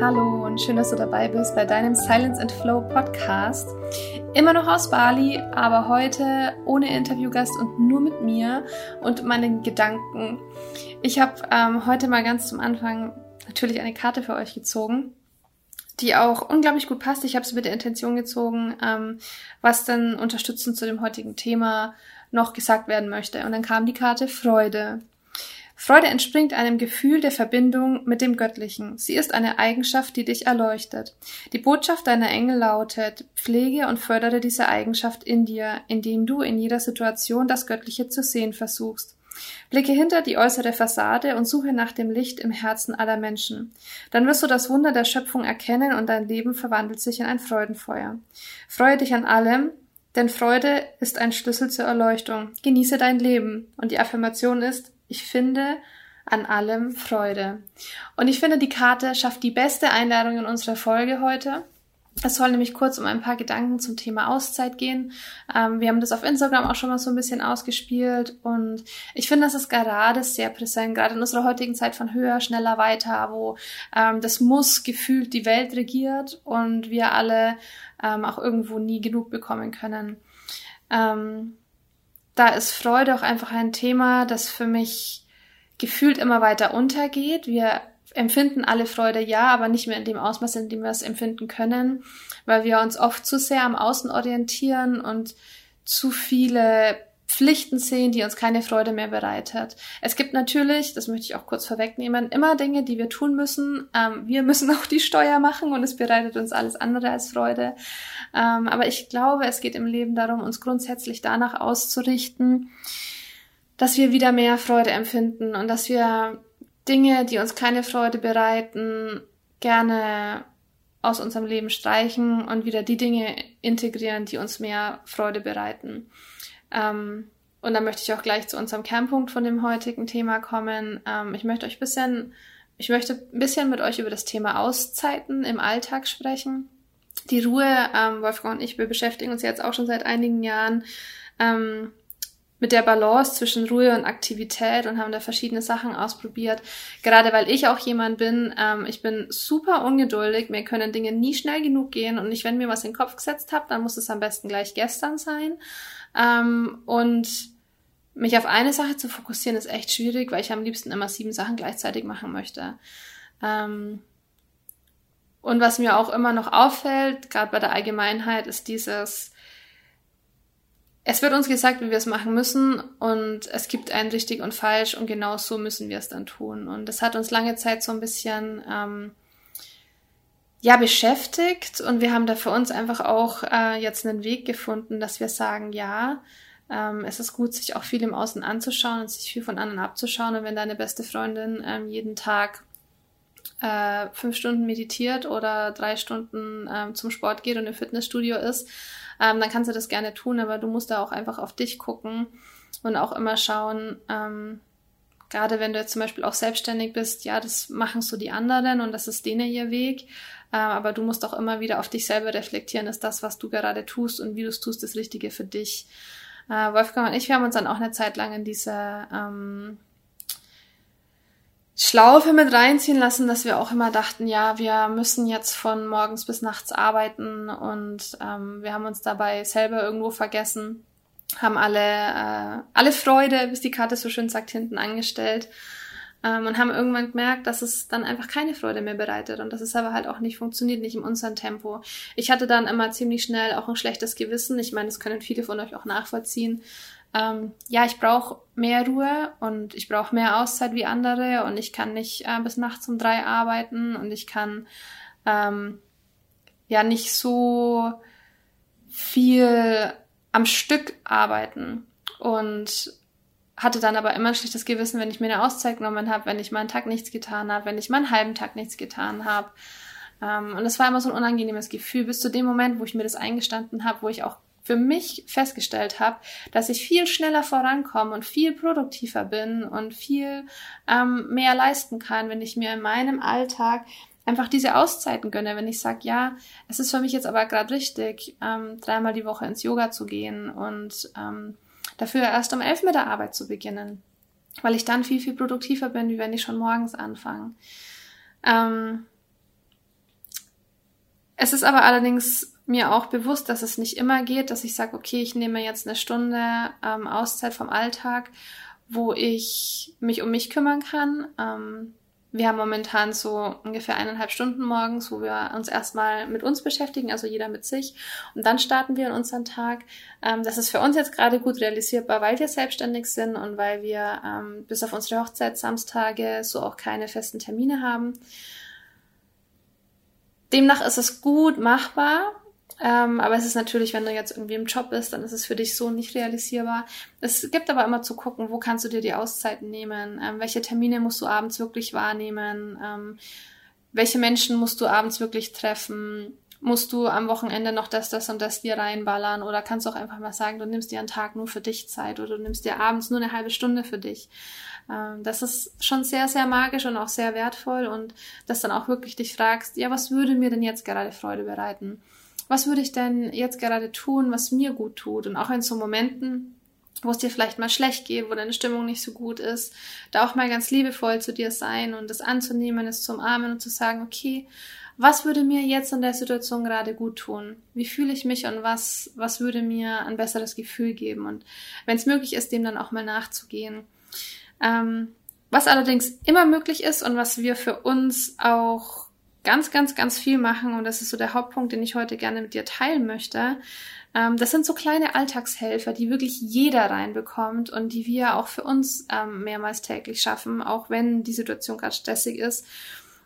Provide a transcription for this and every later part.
Hallo und schön, dass du dabei bist bei deinem Silence and Flow Podcast. Immer noch aus Bali, aber heute ohne Interviewgast und nur mit mir und meinen Gedanken. Ich habe ähm, heute mal ganz zum Anfang natürlich eine Karte für euch gezogen, die auch unglaublich gut passt. Ich habe sie mit der Intention gezogen, ähm, was dann unterstützend zu dem heutigen Thema noch gesagt werden möchte. Und dann kam die Karte Freude. Freude entspringt einem Gefühl der Verbindung mit dem Göttlichen. Sie ist eine Eigenschaft, die dich erleuchtet. Die Botschaft deiner Engel lautet, pflege und fördere diese Eigenschaft in dir, indem du in jeder Situation das Göttliche zu sehen versuchst. Blicke hinter die äußere Fassade und suche nach dem Licht im Herzen aller Menschen. Dann wirst du das Wunder der Schöpfung erkennen und dein Leben verwandelt sich in ein Freudenfeuer. Freue dich an allem, denn Freude ist ein Schlüssel zur Erleuchtung. Genieße dein Leben. Und die Affirmation ist, ich finde an allem Freude. Und ich finde, die Karte schafft die beste Einladung in unserer Folge heute. Es soll nämlich kurz um ein paar Gedanken zum Thema Auszeit gehen. Ähm, wir haben das auf Instagram auch schon mal so ein bisschen ausgespielt und ich finde, das ist gerade sehr präsent, gerade in unserer heutigen Zeit von höher, schneller, weiter, wo ähm, das Muss gefühlt die Welt regiert und wir alle ähm, auch irgendwo nie genug bekommen können. Ähm, da ist Freude auch einfach ein Thema, das für mich gefühlt immer weiter untergeht. Wir empfinden alle Freude ja, aber nicht mehr in dem Ausmaß, in dem wir es empfinden können, weil wir uns oft zu sehr am Außen orientieren und zu viele Pflichten sehen, die uns keine Freude mehr bereitet. Es gibt natürlich, das möchte ich auch kurz vorwegnehmen, immer Dinge, die wir tun müssen. Ähm, wir müssen auch die Steuer machen und es bereitet uns alles andere als Freude. Ähm, aber ich glaube, es geht im Leben darum, uns grundsätzlich danach auszurichten, dass wir wieder mehr Freude empfinden und dass wir Dinge, die uns keine Freude bereiten, gerne aus unserem Leben streichen und wieder die Dinge integrieren, die uns mehr Freude bereiten. Ähm, und dann möchte ich auch gleich zu unserem Kernpunkt von dem heutigen Thema kommen. Ähm, ich möchte euch ein bisschen, ich möchte ein bisschen mit euch über das Thema Auszeiten im Alltag sprechen. Die Ruhe, ähm, Wolfgang und ich, wir beschäftigen uns jetzt auch schon seit einigen Jahren ähm, mit der Balance zwischen Ruhe und Aktivität und haben da verschiedene Sachen ausprobiert. Gerade weil ich auch jemand bin, ähm, ich bin super ungeduldig, mir können Dinge nie schnell genug gehen und ich, wenn mir was in den Kopf gesetzt habe, dann muss es am besten gleich gestern sein. Ähm, und mich auf eine Sache zu fokussieren ist echt schwierig, weil ich am liebsten immer sieben Sachen gleichzeitig machen möchte. Ähm, und was mir auch immer noch auffällt, gerade bei der Allgemeinheit, ist dieses, es wird uns gesagt, wie wir es machen müssen und es gibt ein richtig und falsch und genau so müssen wir es dann tun. Und das hat uns lange Zeit so ein bisschen ähm, ja beschäftigt und wir haben da für uns einfach auch äh, jetzt einen Weg gefunden, dass wir sagen, ja, ähm, es ist gut, sich auch viel im Außen anzuschauen und sich viel von anderen abzuschauen. Und wenn deine beste Freundin ähm, jeden Tag äh, fünf Stunden meditiert oder drei Stunden ähm, zum Sport geht und im Fitnessstudio ist, ähm, dann kannst du das gerne tun, aber du musst da auch einfach auf dich gucken und auch immer schauen, ähm, gerade wenn du jetzt zum Beispiel auch selbstständig bist, ja, das machen so die anderen und das ist denen ihr Weg. Äh, aber du musst auch immer wieder auf dich selber reflektieren, ist das, was du gerade tust und wie du es tust, das Richtige für dich. Äh, Wolfgang und ich, wir haben uns dann auch eine Zeit lang in diese ähm, Schlaufe mit reinziehen lassen, dass wir auch immer dachten, ja, wir müssen jetzt von morgens bis nachts arbeiten und ähm, wir haben uns dabei selber irgendwo vergessen, haben alle, äh, alle Freude, wie die Karte so schön sagt, hinten angestellt ähm, und haben irgendwann gemerkt, dass es dann einfach keine Freude mehr bereitet und dass es aber halt auch nicht funktioniert, nicht in unserem Tempo. Ich hatte dann immer ziemlich schnell auch ein schlechtes Gewissen. Ich meine, das können viele von euch auch nachvollziehen ähm, ja, ich brauche mehr Ruhe und ich brauche mehr Auszeit wie andere und ich kann nicht äh, bis nachts um drei arbeiten und ich kann ähm, ja nicht so viel am Stück arbeiten und hatte dann aber immer ein schlechtes Gewissen, wenn ich mir eine Auszeit genommen habe, wenn ich mal einen Tag nichts getan habe, wenn ich mal einen halben Tag nichts getan habe. Ähm, und es war immer so ein unangenehmes Gefühl bis zu dem Moment, wo ich mir das eingestanden habe, wo ich auch für mich festgestellt habe, dass ich viel schneller vorankomme und viel produktiver bin und viel ähm, mehr leisten kann, wenn ich mir in meinem Alltag einfach diese Auszeiten gönne, wenn ich sage, ja, es ist für mich jetzt aber gerade richtig, ähm, dreimal die Woche ins Yoga zu gehen und ähm, dafür erst um elf mit der Arbeit zu beginnen, weil ich dann viel, viel produktiver bin, wie wenn ich schon morgens anfange. Ähm, Es ist aber allerdings mir auch bewusst, dass es nicht immer geht, dass ich sage, okay, ich nehme jetzt eine Stunde ähm, Auszeit vom Alltag, wo ich mich um mich kümmern kann. Ähm, wir haben momentan so ungefähr eineinhalb Stunden morgens, wo wir uns erstmal mit uns beschäftigen, also jeder mit sich. Und dann starten wir in unseren Tag. Ähm, das ist für uns jetzt gerade gut realisierbar, weil wir selbstständig sind und weil wir ähm, bis auf unsere Hochzeitssamstage so auch keine festen Termine haben. Demnach ist es gut machbar, ähm, aber es ist natürlich, wenn du jetzt irgendwie im Job bist, dann ist es für dich so nicht realisierbar. Es gibt aber immer zu gucken, wo kannst du dir die Auszeiten nehmen, ähm, welche Termine musst du abends wirklich wahrnehmen, ähm, welche Menschen musst du abends wirklich treffen, musst du am Wochenende noch das, das und das dir reinballern oder kannst auch einfach mal sagen, du nimmst dir einen Tag nur für dich Zeit oder du nimmst dir abends nur eine halbe Stunde für dich. Ähm, das ist schon sehr, sehr magisch und auch sehr wertvoll und dass dann auch wirklich dich fragst, ja, was würde mir denn jetzt gerade Freude bereiten? was würde ich denn jetzt gerade tun, was mir gut tut? Und auch in so Momenten, wo es dir vielleicht mal schlecht geht, wo deine Stimmung nicht so gut ist, da auch mal ganz liebevoll zu dir sein und das anzunehmen, es zu umarmen und zu sagen, okay, was würde mir jetzt in der Situation gerade gut tun? Wie fühle ich mich und was, was würde mir ein besseres Gefühl geben? Und wenn es möglich ist, dem dann auch mal nachzugehen. Ähm, was allerdings immer möglich ist und was wir für uns auch ganz, ganz, ganz viel machen und das ist so der Hauptpunkt, den ich heute gerne mit dir teilen möchte. Ähm, das sind so kleine Alltagshelfer, die wirklich jeder reinbekommt und die wir auch für uns ähm, mehrmals täglich schaffen, auch wenn die Situation gerade stressig ist.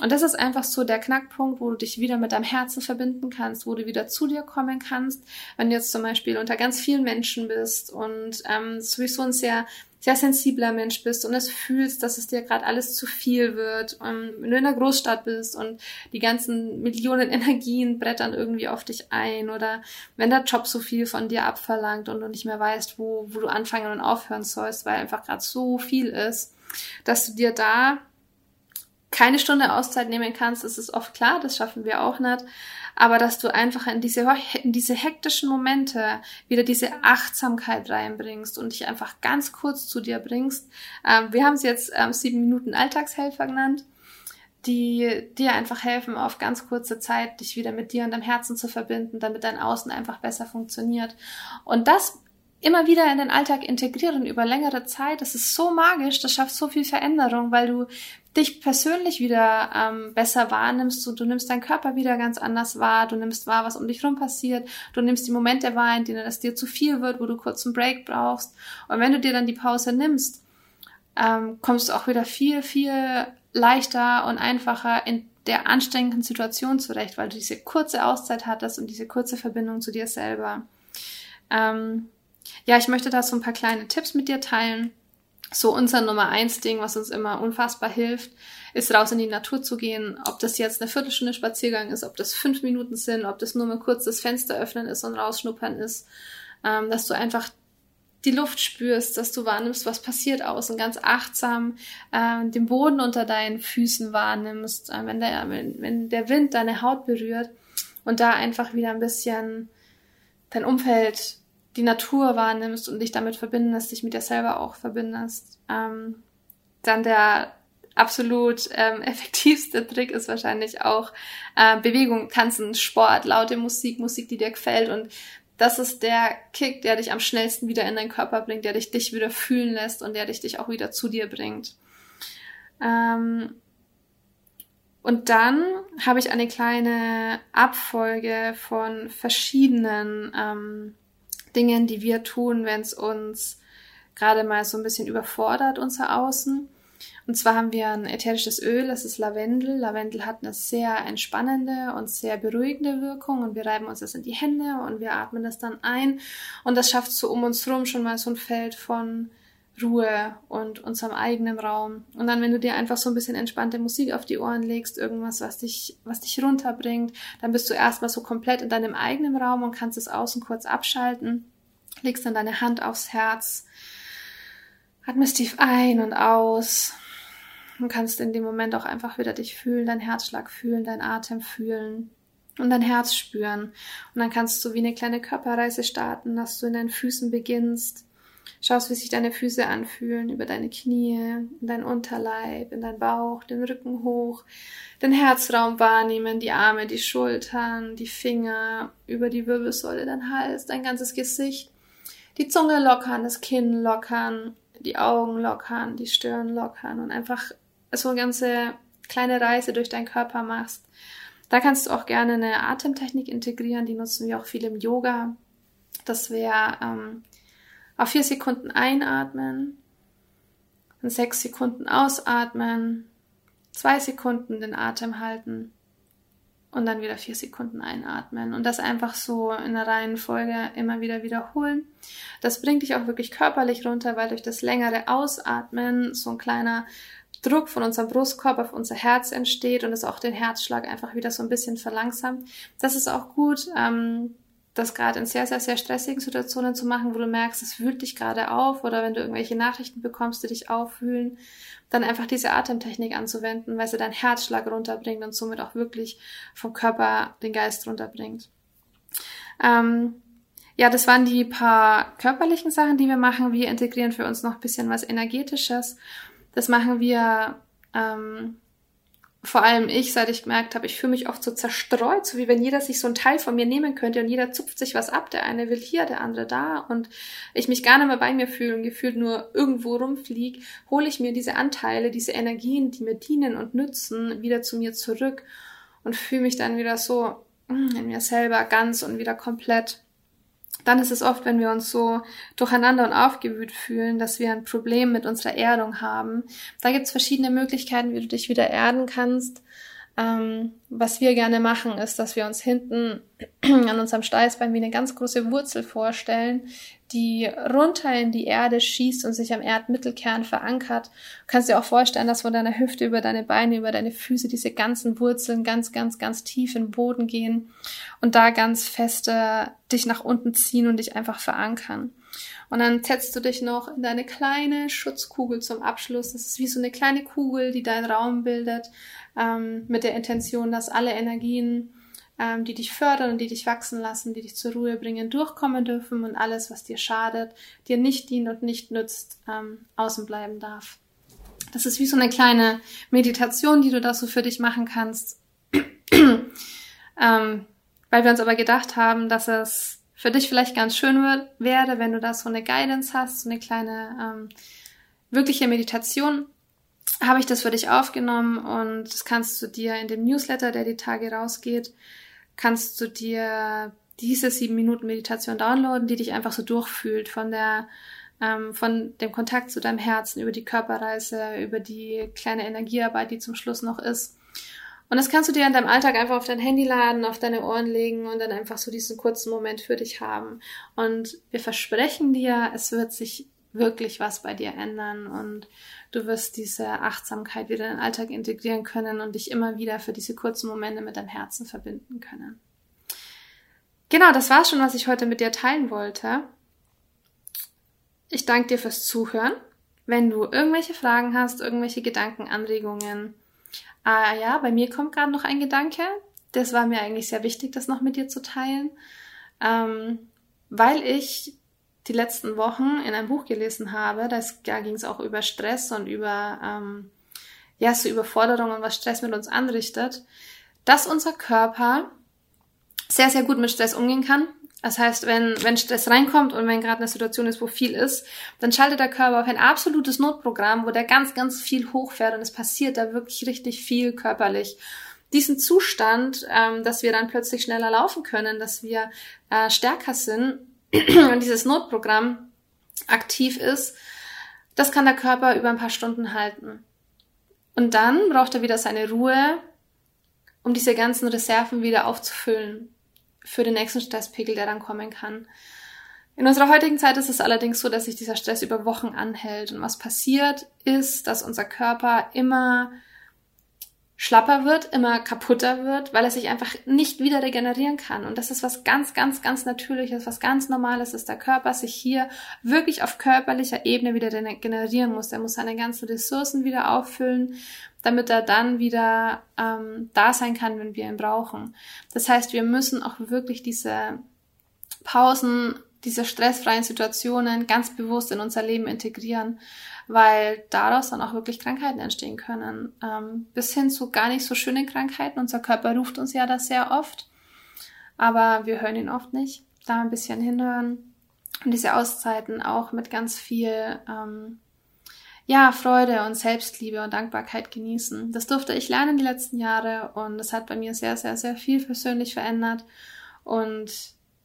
Und das ist einfach so der Knackpunkt, wo du dich wieder mit deinem Herzen verbinden kannst, wo du wieder zu dir kommen kannst. Wenn du jetzt zum Beispiel unter ganz vielen Menschen bist und ähm, sowieso ein sehr sehr sensibler Mensch bist und es fühlst, dass es dir gerade alles zu viel wird, und wenn du in einer Großstadt bist und die ganzen Millionen Energien brettern irgendwie auf dich ein oder wenn der Job so viel von dir abverlangt und du nicht mehr weißt, wo, wo du anfangen und aufhören sollst, weil einfach gerade so viel ist, dass du dir da keine Stunde Auszeit nehmen kannst, ist oft klar, das schaffen wir auch nicht. Aber dass du einfach in diese, in diese hektischen Momente wieder diese Achtsamkeit reinbringst und dich einfach ganz kurz zu dir bringst. Ähm, wir haben es jetzt ähm, sieben Minuten Alltagshelfer genannt, die dir einfach helfen, auf ganz kurze Zeit dich wieder mit dir und deinem Herzen zu verbinden, damit dein Außen einfach besser funktioniert. Und das immer wieder in den Alltag integrieren über längere Zeit. Das ist so magisch, das schafft so viel Veränderung, weil du dich persönlich wieder ähm, besser wahrnimmst und du nimmst deinen Körper wieder ganz anders wahr, du nimmst wahr, was um dich rum passiert, du nimmst die Momente wahr, in denen es dir zu viel wird, wo du kurz einen Break brauchst. Und wenn du dir dann die Pause nimmst, ähm, kommst du auch wieder viel, viel leichter und einfacher in der anstrengenden Situation zurecht, weil du diese kurze Auszeit hattest und diese kurze Verbindung zu dir selber. Ähm, ja, ich möchte da so ein paar kleine Tipps mit dir teilen. So unser Nummer eins Ding, was uns immer unfassbar hilft, ist raus in die Natur zu gehen. Ob das jetzt eine Viertelstunde Spaziergang ist, ob das fünf Minuten sind, ob das nur mal kurz das Fenster öffnen ist und rausschnuppern ist, ähm, dass du einfach die Luft spürst, dass du wahrnimmst, was passiert außen, ganz achtsam äh, den Boden unter deinen Füßen wahrnimmst, äh, wenn, der, wenn, wenn der Wind deine Haut berührt und da einfach wieder ein bisschen dein Umfeld die Natur wahrnimmst und dich damit verbindest, dich mit dir selber auch verbindest. Ähm, dann der absolut ähm, effektivste Trick ist wahrscheinlich auch äh, Bewegung, Tanzen, Sport, laute Musik, Musik, die dir gefällt und das ist der Kick, der dich am schnellsten wieder in deinen Körper bringt, der dich, dich wieder fühlen lässt und der dich, dich auch wieder zu dir bringt. Ähm, und dann habe ich eine kleine Abfolge von verschiedenen ähm, Dingen, die wir tun, wenn es uns gerade mal so ein bisschen überfordert, unser Außen. Und zwar haben wir ein ätherisches Öl, das ist Lavendel. Lavendel hat eine sehr entspannende und sehr beruhigende Wirkung und wir reiben uns das in die Hände und wir atmen das dann ein und das schafft so um uns herum schon mal so ein Feld von Ruhe und unserem eigenen Raum. Und dann, wenn du dir einfach so ein bisschen entspannte Musik auf die Ohren legst, irgendwas, was dich, was dich runterbringt, dann bist du erstmal so komplett in deinem eigenen Raum und kannst es außen kurz abschalten. Legst dann deine Hand aufs Herz, atmest tief ein und aus und kannst in dem Moment auch einfach wieder dich fühlen, deinen Herzschlag fühlen, deinen Atem fühlen und dein Herz spüren. Und dann kannst du wie eine kleine Körperreise starten, dass du in deinen Füßen beginnst Schaust, wie sich deine Füße anfühlen, über deine Knie, in deinen Unterleib, in deinen Bauch, den Rücken hoch, den Herzraum wahrnehmen, die Arme, die Schultern, die Finger, über die Wirbelsäule, dein Hals, dein ganzes Gesicht, die Zunge lockern, das Kinn lockern, die Augen lockern, die Stirn lockern und einfach so eine ganze kleine Reise durch deinen Körper machst. Da kannst du auch gerne eine Atemtechnik integrieren, die nutzen wir auch viel im Yoga. Das wäre ähm, auf vier Sekunden einatmen, und sechs Sekunden ausatmen, zwei Sekunden den Atem halten und dann wieder vier Sekunden einatmen und das einfach so in der Reihenfolge immer wieder wiederholen. Das bringt dich auch wirklich körperlich runter, weil durch das längere Ausatmen so ein kleiner Druck von unserem Brustkorb auf unser Herz entsteht und es auch den Herzschlag einfach wieder so ein bisschen verlangsamt. Das ist auch gut, ähm, das gerade in sehr, sehr, sehr stressigen Situationen zu machen, wo du merkst, es wühlt dich gerade auf oder wenn du irgendwelche Nachrichten bekommst, die dich aufwühlen, dann einfach diese Atemtechnik anzuwenden, weil sie deinen Herzschlag runterbringt und somit auch wirklich vom Körper den Geist runterbringt. Ähm, ja, das waren die paar körperlichen Sachen, die wir machen. Wir integrieren für uns noch ein bisschen was Energetisches. Das machen wir ähm, vor allem ich, seit ich gemerkt habe, ich fühle mich oft so zerstreut, so wie wenn jeder sich so ein Teil von mir nehmen könnte und jeder zupft sich was ab. Der eine will hier, der andere da und ich mich gar nicht mehr bei mir fühle und gefühlt nur irgendwo rumfliege, hole ich mir diese Anteile, diese Energien, die mir dienen und nützen, wieder zu mir zurück und fühle mich dann wieder so mm, in mir selber ganz und wieder komplett dann ist es oft, wenn wir uns so durcheinander und aufgewühlt fühlen, dass wir ein Problem mit unserer Erdung haben. Da gibt es verschiedene Möglichkeiten, wie du dich wieder erden kannst. Ähm, was wir gerne machen, ist, dass wir uns hinten an unserem Steißbein wie eine ganz große Wurzel vorstellen, die runter in die Erde schießt und sich am Erdmittelkern verankert. Du kannst dir auch vorstellen, dass von deiner Hüfte über deine Beine, über deine Füße diese ganzen Wurzeln ganz, ganz, ganz tief in den Boden gehen und da ganz feste dich nach unten ziehen und dich einfach verankern. Und dann setzt du dich noch in deine kleine Schutzkugel zum Abschluss. Das ist wie so eine kleine Kugel, die deinen Raum bildet, ähm, mit der Intention, dass alle Energien, ähm, die dich fördern die dich wachsen lassen, die dich zur Ruhe bringen, durchkommen dürfen und alles, was dir schadet, dir nicht dient und nicht nützt, ähm, außen bleiben darf. Das ist wie so eine kleine Meditation, die du da so für dich machen kannst. ähm, weil wir uns aber gedacht haben, dass es für dich vielleicht ganz schön wäre, wenn du da so eine Guidance hast, so eine kleine ähm, wirkliche Meditation, habe ich das für dich aufgenommen und das kannst du dir in dem Newsletter, der die Tage rausgeht, kannst du dir diese sieben Minuten Meditation downloaden, die dich einfach so durchfühlt von der ähm, von dem Kontakt zu deinem Herzen über die Körperreise, über die kleine Energiearbeit, die zum Schluss noch ist und das kannst du dir in deinem Alltag einfach auf dein Handy laden, auf deine Ohren legen und dann einfach so diesen kurzen Moment für dich haben. Und wir versprechen dir, es wird sich wirklich was bei dir ändern und du wirst diese Achtsamkeit wieder in den Alltag integrieren können und dich immer wieder für diese kurzen Momente mit deinem Herzen verbinden können. Genau, das war schon, was ich heute mit dir teilen wollte. Ich danke dir fürs Zuhören. Wenn du irgendwelche Fragen hast, irgendwelche Gedanken, Anregungen, Ah ja, bei mir kommt gerade noch ein Gedanke. Das war mir eigentlich sehr wichtig, das noch mit dir zu teilen, ähm, weil ich die letzten Wochen in einem Buch gelesen habe. Das, da ging es auch über Stress und über ähm, ja so Überforderung was Stress mit uns anrichtet, dass unser Körper sehr sehr gut mit Stress umgehen kann das heißt, wenn, wenn Stress reinkommt und wenn gerade eine Situation ist, wo viel ist, dann schaltet der Körper auf ein absolutes Notprogramm, wo der ganz, ganz viel hochfährt und es passiert da wirklich richtig viel körperlich. Diesen Zustand, ähm, dass wir dann plötzlich schneller laufen können, dass wir äh, stärker sind und dieses Notprogramm aktiv ist, das kann der Körper über ein paar Stunden halten. Und dann braucht er wieder seine Ruhe, um diese ganzen Reserven wieder aufzufüllen für den nächsten Stresspegel, der dann kommen kann. In unserer heutigen Zeit ist es allerdings so, dass sich dieser Stress über Wochen anhält. Und was passiert ist, dass unser Körper immer schlapper wird, immer kaputter wird, weil er sich einfach nicht wieder regenerieren kann. Und das ist was ganz, ganz, ganz Natürliches, was ganz Normales, dass der Körper sich hier wirklich auf körperlicher Ebene wieder regenerieren muss. Er muss seine ganzen Ressourcen wieder auffüllen, damit er dann wieder ähm, da sein kann, wenn wir ihn brauchen. Das heißt, wir müssen auch wirklich diese Pausen diese stressfreien Situationen ganz bewusst in unser Leben integrieren, weil daraus dann auch wirklich Krankheiten entstehen können. Ähm, bis hin zu gar nicht so schönen Krankheiten. Unser Körper ruft uns ja das sehr oft, aber wir hören ihn oft nicht. Da ein bisschen hinhören und diese Auszeiten auch mit ganz viel ähm, ja, Freude und Selbstliebe und Dankbarkeit genießen. Das durfte ich lernen die letzten Jahre und das hat bei mir sehr, sehr, sehr viel persönlich verändert. Und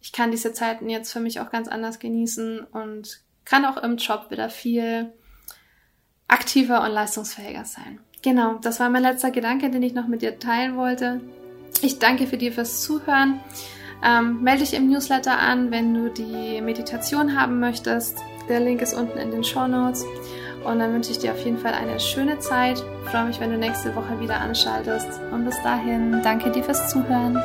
ich kann diese Zeiten jetzt für mich auch ganz anders genießen und kann auch im Job wieder viel aktiver und leistungsfähiger sein. Genau, das war mein letzter Gedanke, den ich noch mit dir teilen wollte. Ich danke für dir fürs Zuhören. Ähm, melde dich im Newsletter an, wenn du die Meditation haben möchtest. Der Link ist unten in den Show Notes. Und dann wünsche ich dir auf jeden Fall eine schöne Zeit. Ich freue mich, wenn du nächste Woche wieder anschaltest. Und bis dahin, danke dir fürs Zuhören.